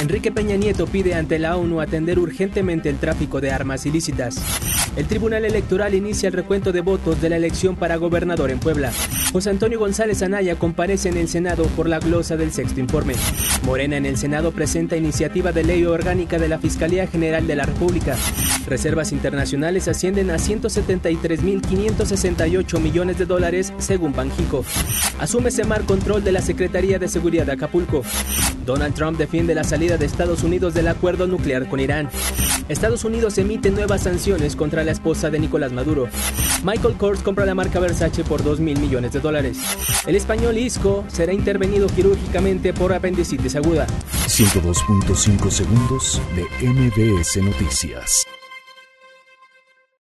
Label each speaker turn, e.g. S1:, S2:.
S1: Enrique Peña Nieto pide ante la ONU atender urgentemente el tráfico de armas ilícitas. El Tribunal Electoral inicia el recuento de votos de la elección para gobernador en Puebla. José Antonio González Anaya comparece en el Senado por la glosa del sexto informe. Morena en el Senado presenta iniciativa de ley orgánica de la Fiscalía General de la República. Reservas internacionales ascienden a 173.568 millones de dólares según Banjico. Asume Semar control de la Secretaría de Seguridad de Acapulco. Donald Trump defiende la salida de Estados Unidos del acuerdo nuclear con Irán. Estados Unidos emite nuevas sanciones contra la esposa de Nicolás Maduro. Michael Kors compra la marca Versace por 2 mil millones de dólares. El español Isco será intervenido quirúrgicamente por apendicitis aguda.
S2: 102.5 segundos de MBS Noticias.